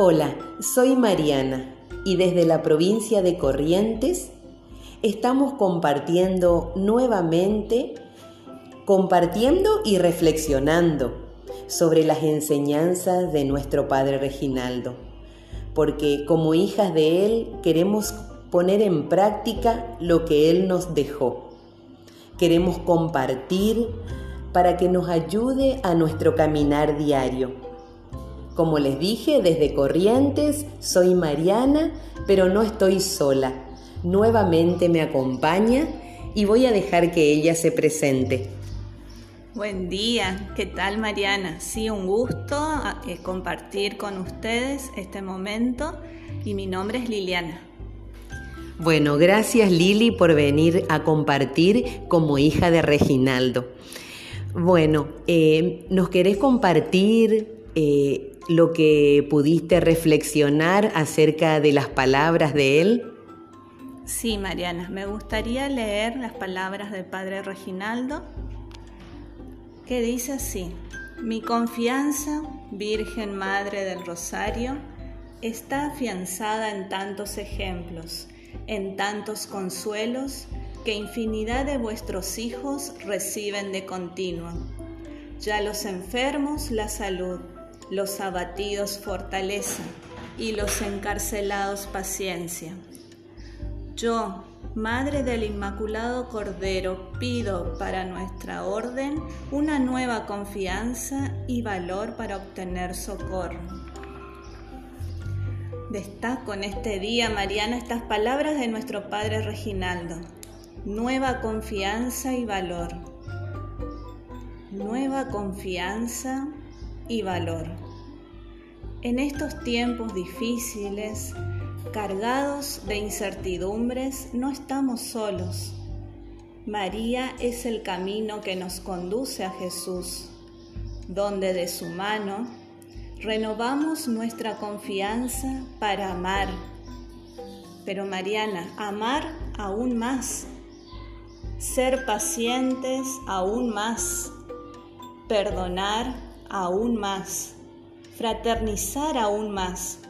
Hola, soy Mariana y desde la provincia de Corrientes estamos compartiendo nuevamente, compartiendo y reflexionando sobre las enseñanzas de nuestro Padre Reginaldo, porque como hijas de Él queremos poner en práctica lo que Él nos dejó. Queremos compartir para que nos ayude a nuestro caminar diario como les dije, desde Corrientes soy Mariana, pero no estoy sola. Nuevamente me acompaña y voy a dejar que ella se presente. Buen día, ¿qué tal Mariana? Sí, un gusto ah, eh, compartir con ustedes este momento y mi nombre es Liliana. Bueno, gracias Lili por venir a compartir como hija de Reginaldo. Bueno, eh, ¿nos querés compartir eh, lo que pudiste reflexionar acerca de las palabras de él? Sí, Mariana, me gustaría leer las palabras del Padre Reginaldo, que dice así, mi confianza, Virgen Madre del Rosario, está afianzada en tantos ejemplos, en tantos consuelos, que infinidad de vuestros hijos reciben de continuo. Ya los enfermos la salud, los abatidos fortaleza y los encarcelados paciencia. Yo, Madre del Inmaculado Cordero, pido para nuestra orden una nueva confianza y valor para obtener socorro. Destaco en este día, Mariana, estas palabras de nuestro Padre Reginaldo. Nueva confianza y valor. Nueva confianza y valor. En estos tiempos difíciles, cargados de incertidumbres, no estamos solos. María es el camino que nos conduce a Jesús, donde de su mano renovamos nuestra confianza para amar. Pero Mariana, amar aún más, ser pacientes aún más, perdonar aún más, fraternizar aún más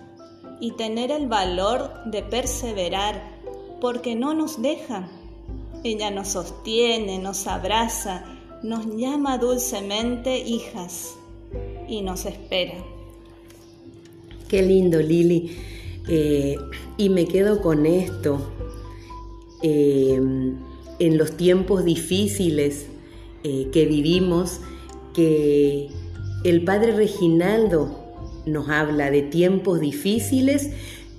y tener el valor de perseverar porque no nos deja. Ella nos sostiene, nos abraza, nos llama dulcemente hijas y nos espera. Qué lindo, Lili. Eh, y me quedo con esto. Eh, en los tiempos difíciles eh, que vivimos, que el padre Reginaldo nos habla de tiempos difíciles,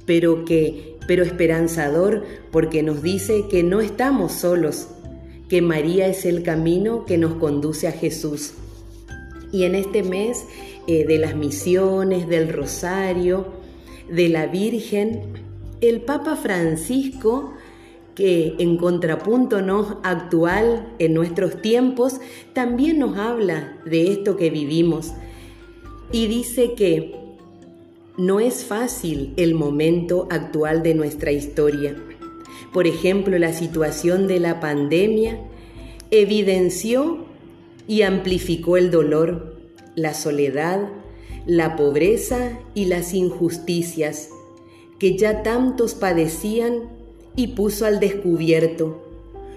pero que pero esperanzador porque nos dice que no estamos solos, que María es el camino que nos conduce a Jesús. Y en este mes eh, de las misiones, del rosario, de la Virgen, el Papa Francisco que en contrapunto ¿no? actual en nuestros tiempos también nos habla de esto que vivimos y dice que no es fácil el momento actual de nuestra historia. Por ejemplo, la situación de la pandemia evidenció y amplificó el dolor, la soledad, la pobreza y las injusticias que ya tantos padecían y puso al descubierto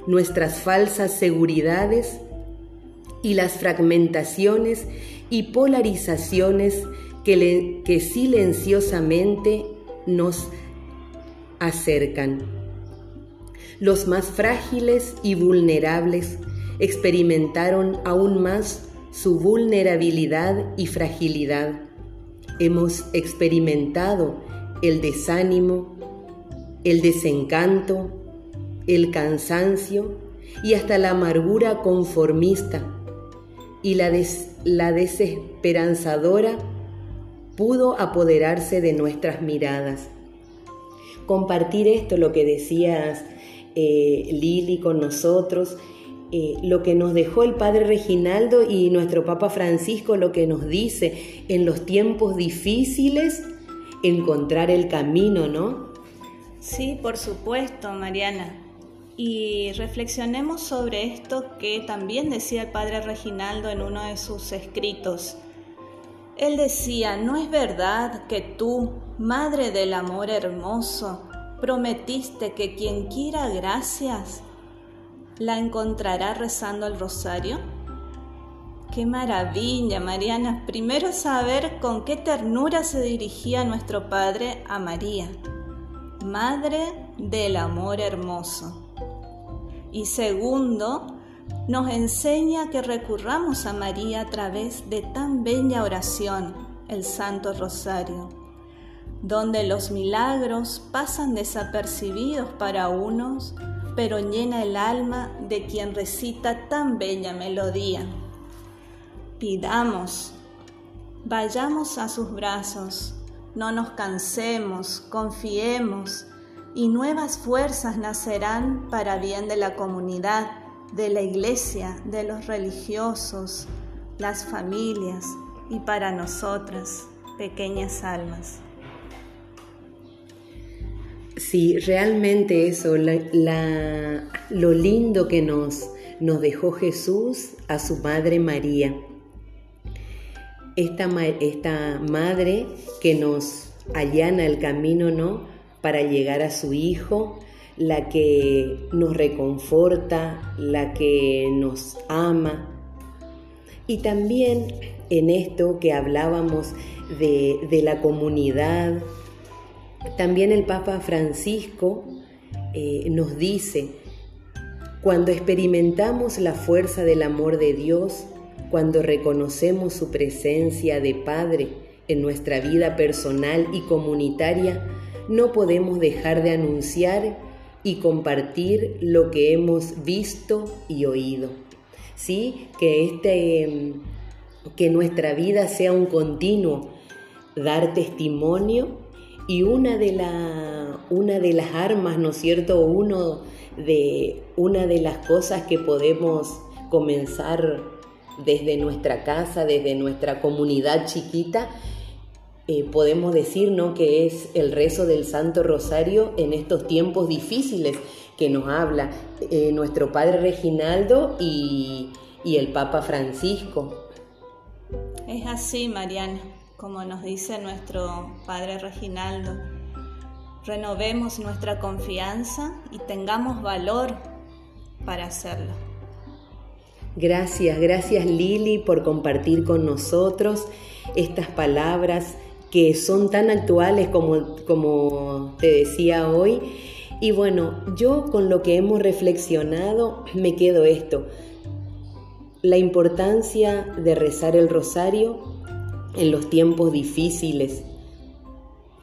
nuestras falsas seguridades y las fragmentaciones y polarizaciones que, que silenciosamente nos acercan. Los más frágiles y vulnerables experimentaron aún más su vulnerabilidad y fragilidad. Hemos experimentado el desánimo, el desencanto, el cansancio y hasta la amargura conformista y la, la desesperanzadora pudo apoderarse de nuestras miradas. Compartir esto, lo que decías eh, Lili con nosotros, eh, lo que nos dejó el Padre Reginaldo y nuestro Papa Francisco, lo que nos dice en los tiempos difíciles, encontrar el camino, ¿no? Sí, por supuesto, Mariana. Y reflexionemos sobre esto que también decía el padre Reginaldo en uno de sus escritos. Él decía, ¿no es verdad que tú, Madre del Amor Hermoso, prometiste que quien quiera gracias la encontrará rezando el rosario? Qué maravilla, Mariana. Primero saber con qué ternura se dirigía nuestro Padre a María, Madre del Amor Hermoso. Y segundo, nos enseña que recurramos a María a través de tan bella oración, el Santo Rosario, donde los milagros pasan desapercibidos para unos, pero llena el alma de quien recita tan bella melodía. Pidamos, vayamos a sus brazos, no nos cansemos, confiemos y nuevas fuerzas nacerán para bien de la comunidad de la iglesia, de los religiosos, las familias y para nosotras, pequeñas almas. Sí, realmente eso, lo lindo que nos, nos dejó Jesús a su Madre María. Esta, esta madre que nos allana el camino, ¿no? Para llegar a su Hijo, la que nos reconforta, la que nos ama. Y también en esto que hablábamos de, la comunidad, también el Papa Francisco eh, nos dice, cuando experimentamos la fuerza del amor de Dios, cuando reconocemos su presencia de Padre en nuestra vida personal y comunitaria, no podemos dejar de anunciar y compartir lo que hemos visto y oído. ¿Sí? Que, este, que nuestra vida sea un continuo, dar testimonio y una de, la, una de las armas, ¿no es cierto? Uno de, una de las cosas que podemos comenzar desde nuestra casa, desde nuestra comunidad chiquita, eh, podemos decir ¿no? que es el rezo del Santo Rosario en estos tiempos difíciles que nos habla eh, nuestro Padre Reginaldo y, y el Papa Francisco. Es así, Mariana, como nos dice nuestro Padre Reginaldo. Renovemos nuestra confianza y tengamos valor para hacerlo. Gracias, gracias Lili por compartir con nosotros estas palabras que son tan actuales como, como te decía hoy. Y bueno, yo con lo que hemos reflexionado me quedo esto, la importancia de rezar el rosario en los tiempos difíciles,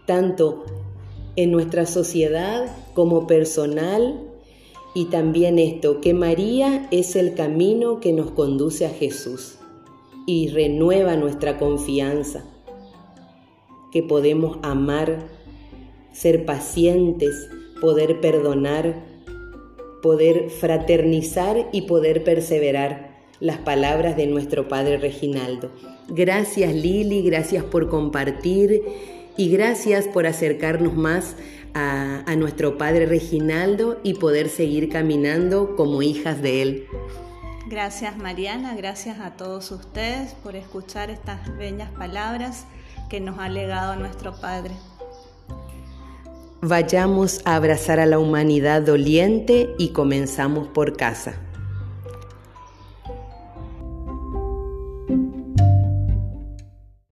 tanto en nuestra sociedad como personal, y también esto, que María es el camino que nos conduce a Jesús y renueva nuestra confianza que podemos amar, ser pacientes, poder perdonar, poder fraternizar y poder perseverar las palabras de nuestro Padre Reginaldo. Gracias Lili, gracias por compartir y gracias por acercarnos más a, a, nuestro Padre Reginaldo y poder seguir caminando como hijas de Él. Gracias Mariana, gracias a todos ustedes por escuchar estas bellas palabras que nos ha legado nuestro Padre. Vayamos a abrazar a la humanidad doliente y comenzamos por casa.